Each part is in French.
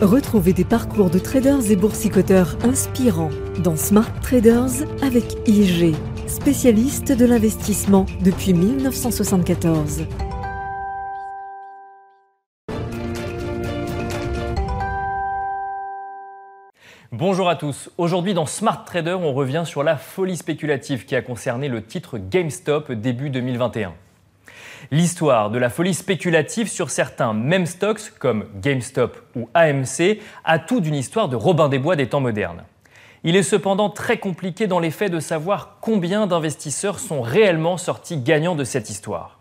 Retrouvez des parcours de traders et boursicoteurs inspirants dans Smart Traders avec IG, spécialiste de l'investissement depuis 1974. Bonjour à tous. Aujourd'hui dans Smart Trader, on revient sur la folie spéculative qui a concerné le titre GameStop début 2021. L'histoire de la folie spéculative sur certains mêmes stocks comme GameStop ou AMC a tout d'une histoire de Robin des Bois des temps modernes. Il est cependant très compliqué dans les faits de savoir combien d'investisseurs sont réellement sortis gagnants de cette histoire.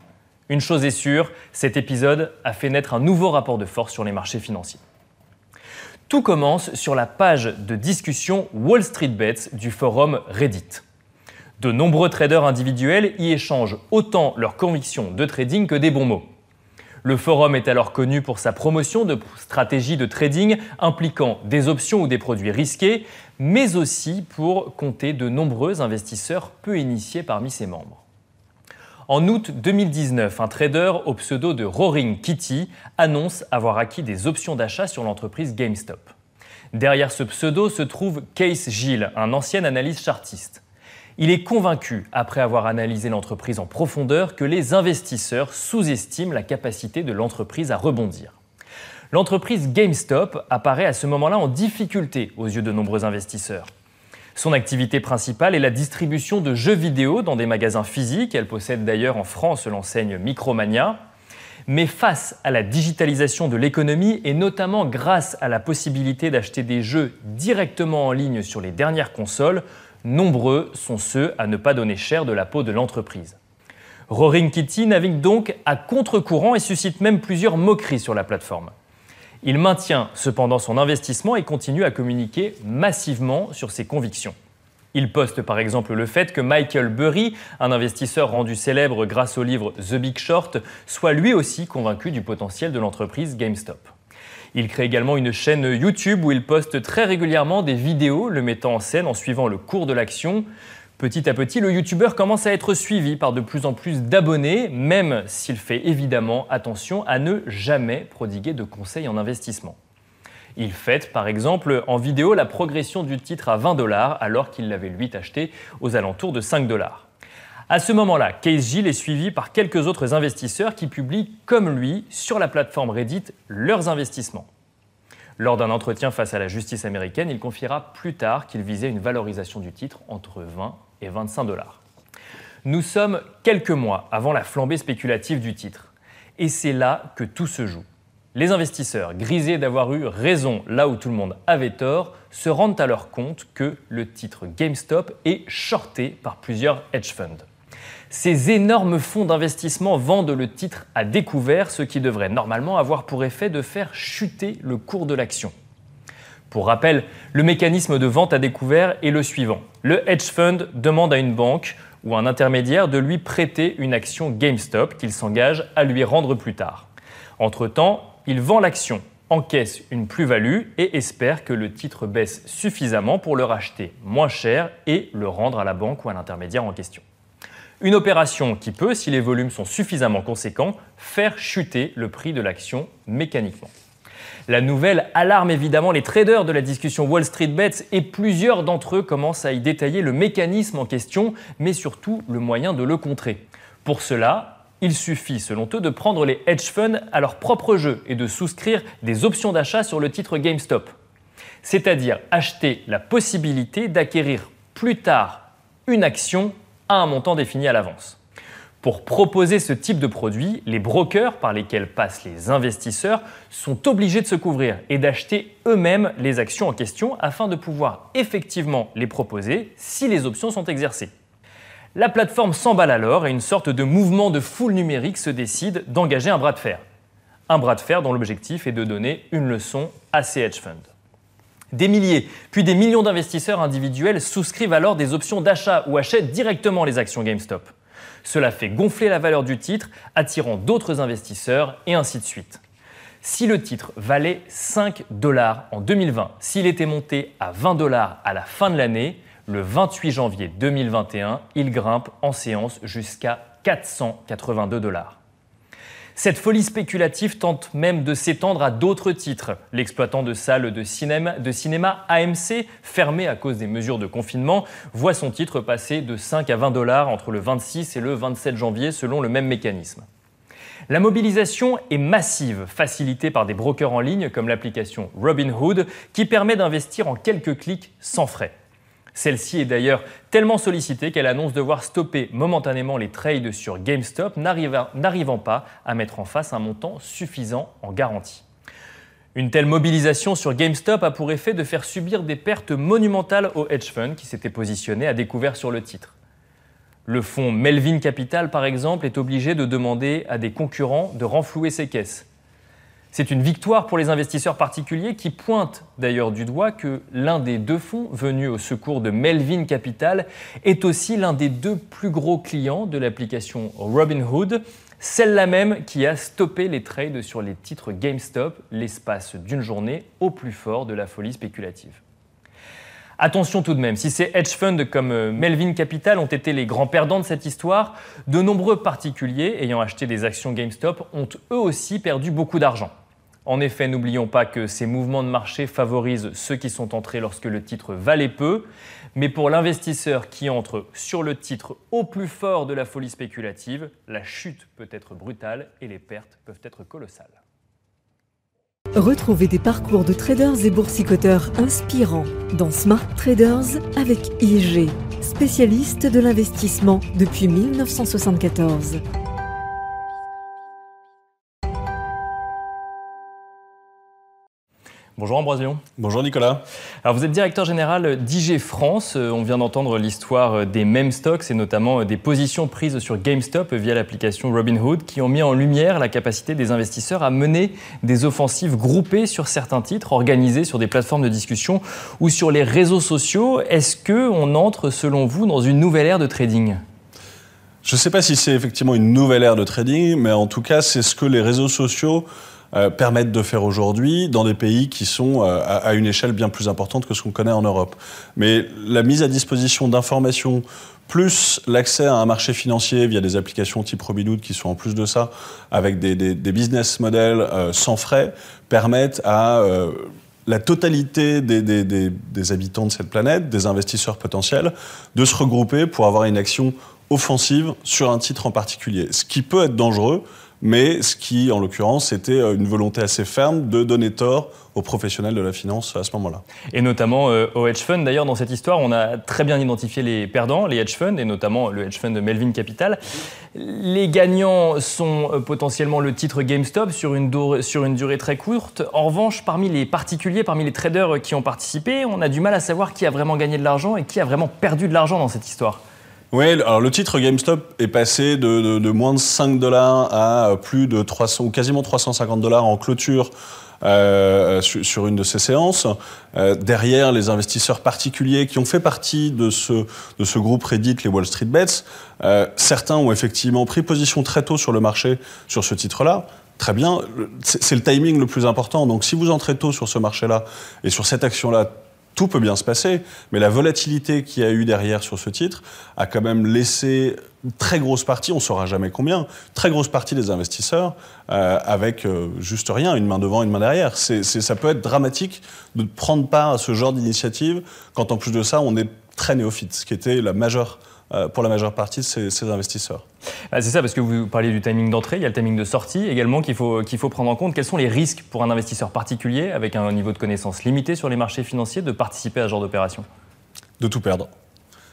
Une chose est sûre, cet épisode a fait naître un nouveau rapport de force sur les marchés financiers. Tout commence sur la page de discussion Wall Street Bets du forum Reddit. De nombreux traders individuels y échangent autant leurs convictions de trading que des bons mots. Le forum est alors connu pour sa promotion de stratégies de trading impliquant des options ou des produits risqués, mais aussi pour compter de nombreux investisseurs peu initiés parmi ses membres. En août 2019, un trader au pseudo de Roaring Kitty annonce avoir acquis des options d'achat sur l'entreprise GameStop. Derrière ce pseudo se trouve Case Gill, un ancien analyste chartiste. Il est convaincu, après avoir analysé l'entreprise en profondeur, que les investisseurs sous-estiment la capacité de l'entreprise à rebondir. L'entreprise GameStop apparaît à ce moment-là en difficulté aux yeux de nombreux investisseurs. Son activité principale est la distribution de jeux vidéo dans des magasins physiques. Elle possède d'ailleurs en France l'enseigne Micromania. Mais face à la digitalisation de l'économie et notamment grâce à la possibilité d'acheter des jeux directement en ligne sur les dernières consoles, nombreux sont ceux à ne pas donner cher de la peau de l'entreprise. Roaring Kitty navigue donc à contre-courant et suscite même plusieurs moqueries sur la plateforme. Il maintient cependant son investissement et continue à communiquer massivement sur ses convictions. Il poste par exemple le fait que Michael Burry, un investisseur rendu célèbre grâce au livre The Big Short, soit lui aussi convaincu du potentiel de l'entreprise GameStop. Il crée également une chaîne YouTube où il poste très régulièrement des vidéos le mettant en scène en suivant le cours de l'action. Petit à petit, le youtubeur commence à être suivi par de plus en plus d'abonnés, même s'il fait évidemment attention à ne jamais prodiguer de conseils en investissement. Il fête par exemple en vidéo la progression du titre à 20 dollars alors qu'il l'avait lui acheté aux alentours de 5 dollars. À ce moment-là, Case Gill est suivi par quelques autres investisseurs qui publient comme lui sur la plateforme Reddit leurs investissements. Lors d'un entretien face à la justice américaine, il confiera plus tard qu'il visait une valorisation du titre entre 20 et 25 dollars. Nous sommes quelques mois avant la flambée spéculative du titre. Et c'est là que tout se joue. Les investisseurs, grisés d'avoir eu raison là où tout le monde avait tort, se rendent alors compte que le titre GameStop est shorté par plusieurs hedge funds. Ces énormes fonds d'investissement vendent le titre à découvert, ce qui devrait normalement avoir pour effet de faire chuter le cours de l'action. Pour rappel, le mécanisme de vente à découvert est le suivant. Le hedge fund demande à une banque ou un intermédiaire de lui prêter une action GameStop qu'il s'engage à lui rendre plus tard. Entre-temps, il vend l'action, encaisse une plus-value et espère que le titre baisse suffisamment pour le racheter moins cher et le rendre à la banque ou à l'intermédiaire en question. Une opération qui peut, si les volumes sont suffisamment conséquents, faire chuter le prix de l'action mécaniquement. La nouvelle alarme évidemment les traders de la discussion Wall Street Bets et plusieurs d'entre eux commencent à y détailler le mécanisme en question, mais surtout le moyen de le contrer. Pour cela, il suffit, selon eux, de prendre les hedge funds à leur propre jeu et de souscrire des options d'achat sur le titre GameStop. C'est-à-dire acheter la possibilité d'acquérir plus tard une action un montant défini à l'avance. Pour proposer ce type de produit, les brokers par lesquels passent les investisseurs sont obligés de se couvrir et d'acheter eux-mêmes les actions en question afin de pouvoir effectivement les proposer si les options sont exercées. La plateforme s'emballe alors et une sorte de mouvement de foule numérique se décide d'engager un bras de fer. Un bras de fer dont l'objectif est de donner une leçon à ces hedge funds. Des milliers, puis des millions d'investisseurs individuels souscrivent alors des options d'achat ou achètent directement les actions GameStop. Cela fait gonfler la valeur du titre, attirant d'autres investisseurs et ainsi de suite. Si le titre valait 5 dollars en 2020, s'il était monté à 20 dollars à la fin de l'année, le 28 janvier 2021, il grimpe en séance jusqu'à 482 dollars. Cette folie spéculative tente même de s'étendre à d'autres titres. L'exploitant de salles de cinéma, AMC, fermé à cause des mesures de confinement, voit son titre passer de 5 à 20 dollars entre le 26 et le 27 janvier selon le même mécanisme. La mobilisation est massive, facilitée par des brokers en ligne comme l'application Robinhood, qui permet d'investir en quelques clics sans frais. Celle-ci est d'ailleurs tellement sollicitée qu'elle annonce devoir stopper momentanément les trades sur GameStop, n'arrivant pas à mettre en face un montant suffisant en garantie. Une telle mobilisation sur GameStop a pour effet de faire subir des pertes monumentales au hedge fund qui s'était positionné à découvert sur le titre. Le fonds Melvin Capital, par exemple, est obligé de demander à des concurrents de renflouer ses caisses. C'est une victoire pour les investisseurs particuliers qui pointent d'ailleurs du doigt que l'un des deux fonds venus au secours de Melvin Capital est aussi l'un des deux plus gros clients de l'application Robinhood, celle-là même qui a stoppé les trades sur les titres GameStop l'espace d'une journée au plus fort de la folie spéculative. Attention tout de même, si ces hedge funds comme euh, Melvin Capital ont été les grands perdants de cette histoire, de nombreux particuliers ayant acheté des actions GameStop ont eux aussi perdu beaucoup d'argent. En effet, n'oublions pas que ces mouvements de marché favorisent ceux qui sont entrés lorsque le titre valait peu, mais pour l'investisseur qui entre sur le titre au plus fort de la folie spéculative, la chute peut être brutale et les pertes peuvent être colossales. Retrouvez des parcours de traders et boursicoteurs inspirants dans Smart Traders avec IG, spécialiste de l'investissement depuis 1974. Bonjour Ambroision. Bonjour Nicolas. Alors vous êtes directeur général d'IG France. Euh, on vient d'entendre l'histoire euh, des mêmes stocks et notamment euh, des positions prises sur GameStop via l'application Robinhood qui ont mis en lumière la capacité des investisseurs à mener des offensives groupées sur certains titres organisées sur des plateformes de discussion ou sur les réseaux sociaux. Est-ce que on entre selon vous dans une nouvelle ère de trading? Je ne sais pas si c'est effectivement une nouvelle ère de trading, mais en tout cas c'est ce que les réseaux sociaux euh, permettent de faire aujourd'hui dans des pays qui sont euh, à, une échelle bien plus importante que ce qu'on connaît en Europe. Mais la mise à disposition d'informations plus l'accès à un marché financier via des applications type Robinhood qui sont en plus de ça, avec des, business models euh, sans frais, permettent à la totalité des, habitants de cette planète, des investisseurs potentiels, de se regrouper pour avoir une action offensive sur un titre en particulier. Ce qui peut être dangereux, mais ce qui, en l'occurrence, était euh, une volonté assez ferme de donner tort aux professionnels de la finance à ce moment-là. Et notamment euh, aux hedge funds. D'ailleurs, dans cette histoire, on a très bien identifié les perdants, les hedge funds, et notamment le hedge fund de Melvin Capital. Les gagnants sont euh, potentiellement le titre GameStop sur une, sur une durée très courte. En revanche, parmi les particuliers, parmi les traders qui ont participé, on a du mal à savoir qui a vraiment gagné de l'argent et qui a vraiment perdu de l'argent dans cette histoire. Oui, alors le titre GameStop est passé de, de, moins de 5 dollars à plus de 300 ou quasiment 350 dollars en clôture euh, sur, une de ces séances. Euh, derrière, les investisseurs particuliers qui ont fait partie de ce, de ce groupe Reddit, les Wall Street Bets, euh, certains ont effectivement pris position très tôt sur le marché sur ce titre-là. Très bien, c'est le timing le plus important. Donc si vous entrez tôt sur ce marché-là et sur cette action-là tout peut bien se passer, mais la volatilité qu'il y a eu derrière sur ce titre a quand même laissé une très grosse partie, on ne saura jamais combien, très grosse partie des investisseurs euh, avec euh, juste rien, une main devant, une main derrière. C'est, ça peut être dramatique de prendre part à ce genre d'initiative quand en plus de ça on est très néophyte, ce qui était la majeure pour la majeure partie de ces, investisseurs. Ah, c'est ça, parce que vous parliez du timing d'entrée, il y a le timing de sortie également qu'il faut, qu'il faut prendre en compte. Quels sont les risques pour un investisseur particulier, avec un niveau de connaissance limité sur les marchés financiers, de participer à ce genre d'opération De tout perdre.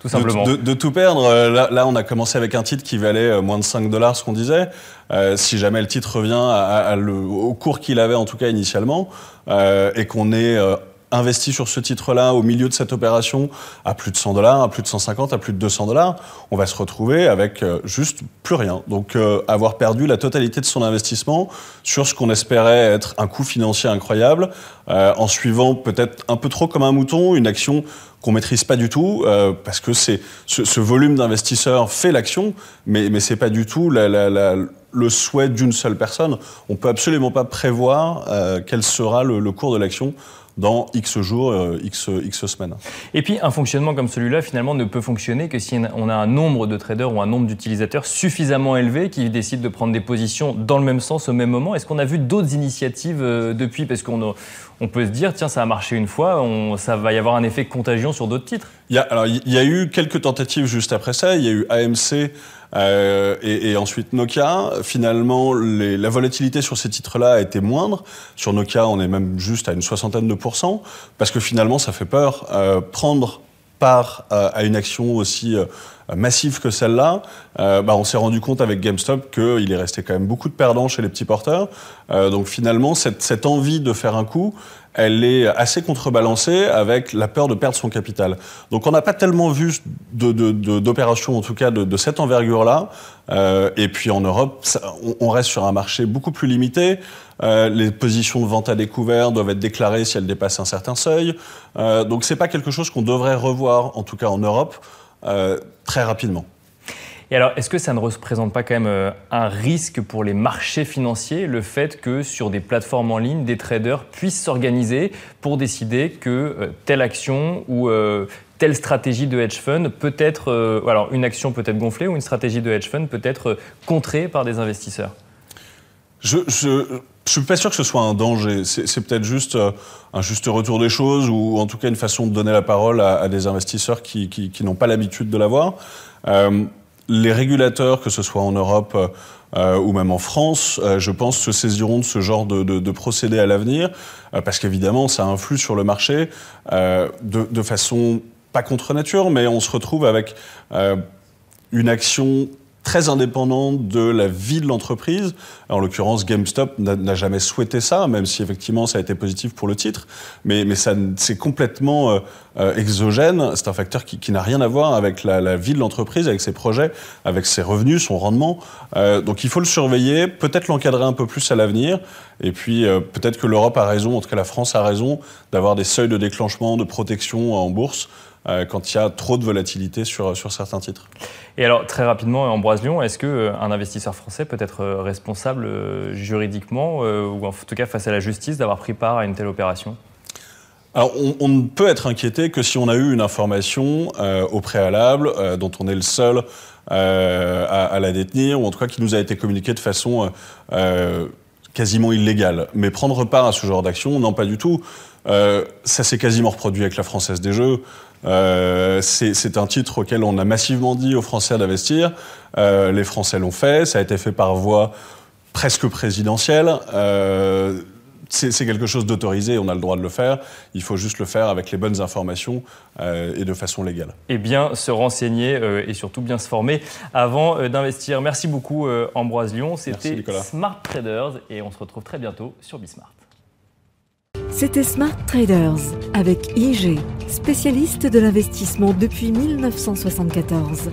Tout simplement. De, tout perdre. Euh, là, on a commencé avec un titre qui valait euh, moins de 5 dollars, ce qu'on disait. si jamais le titre revient au cours qu'il avait, en tout cas initialement, et qu'on est investi sur ce titre-là au milieu de cette opération à plus de 100 dollars, à plus de 150, à plus de 200 dollars, on va se retrouver avec euh, juste plus rien. Donc euh, avoir perdu la totalité de son investissement sur ce qu'on espérait être un coût financier incroyable, euh, en suivant peut-être un peu trop comme un mouton une action qu'on maîtrise pas du tout, parce que c'est ce, volume d'investisseurs fait l'action, mais mais c'est pas du tout le souhait d'une seule personne. On peut absolument pas prévoir quel sera le cours de l'action dans X jours, euh, X, X semaines. Et puis un fonctionnement comme celui-là, finalement, ne peut fonctionner que si on a un nombre de traders ou un nombre d'utilisateurs suffisamment élevé qui décident de prendre des positions dans le même sens au même moment. Est-ce qu'on a vu d'autres initiatives euh, depuis? Parce qu'on on peut se dire, tiens, ça a marché une fois, on, ça va y avoir un effet contagion sur d'autres titres. Il y, a, alors, il y a eu quelques tentatives juste après ça. Il y a eu AMC euh, et, ensuite Nokia. Finalement, la volatilité sur ces titres-là a été moindre. Sur Nokia, on est même juste à une soixantaine de pourcents, parce que finalement, ça fait peur. Euh, prendre part euh, à une action aussi massive que celle-là, bah, on s'est rendu compte avec GameStop qu'il est resté quand même beaucoup de perdants chez les petits porteurs. donc finalement, cette, envie de faire un coup, elle est assez contrebalancée avec la peur de perdre son capital. Donc on n'a pas tellement vu d'opérations, en tout cas de, cette envergure-là. Euh, et puis en Europe, on, reste sur un marché beaucoup plus limité. Euh, les positions de vente à découvert doivent être déclarées si elles dépassent un certain seuil. Euh, donc c'est pas quelque chose qu'on devrait revoir, en tout cas en Europe, euh, très rapidement. Et alors, est-ce que ça ne représente pas quand même euh, un risque pour les marchés financiers, le fait que sur des plateformes en ligne, des traders puissent s'organiser pour décider que euh, telle action ou euh, telle stratégie de hedge fund peut être, alors une action peut être gonflée ou une stratégie de hedge fund peut être contrée par des investisseurs? Je, je, suis pas sûr que ce soit un danger. C'est peut-être juste un juste retour des choses ou en tout cas une façon de donner la parole à, des investisseurs qui, n'ont pas l'habitude de l'avoir. Les régulateurs, que ce soit en Europe euh, ou même en France, euh, je pense, se saisiront de ce genre de, de, procédé à l'avenir, euh, parce qu'évidemment, ça influe sur le marché de, façon pas contre nature, mais on se retrouve avec une action très indépendant de la vie de l'entreprise. En l'occurrence, GameStop n'a jamais souhaité ça, même si effectivement ça a été positif pour le titre, mais, mais c'est complètement euh, euh, exogène. C'est un facteur qui, qui n'a rien à voir avec la, la vie de l'entreprise, avec ses projets, avec ses revenus, son rendement. Euh, donc il faut le surveiller, peut-être l'encadrer un peu plus à l'avenir, et puis euh, peut-être que l'Europe a raison, en tout cas la France a raison, d'avoir des seuils de déclenchement, de protection en bourse quand il y a trop de volatilité sur, sur certains titres. Et alors, très rapidement, Ambroise Lyon, est-ce qu'un euh, investisseur français peut être euh, responsable juridiquement, ou en tout cas face à la justice, d'avoir pris part à une telle opération? Alors, on, on, ne peut être inquiété que si on a eu une information euh, au préalable euh, dont on est le seul euh, à, à, la détenir, ou en tout cas qui nous a été communiquée de façon quasiment illégale. Mais prendre part à ce genre d'action, non, pas du tout. ça s'est quasiment reproduit avec la Française des Jeux. Euh, c'est un titre auquel on a massivement dit aux Français d'investir. Euh, les Français l'ont fait. Ça a été fait par voie presque présidentielle. Euh, c'est quelque chose d'autorisé, on a le droit de le faire. Il faut juste le faire avec les bonnes informations euh, et de façon légale. Et bien se renseigner euh, et surtout bien se former avant euh, d'investir. Merci beaucoup Ambroise Lyon. C'était Smart Traders et on se retrouve très bientôt sur Bismart. C'était Smart Traders avec IG, spécialiste de l'investissement depuis 1974.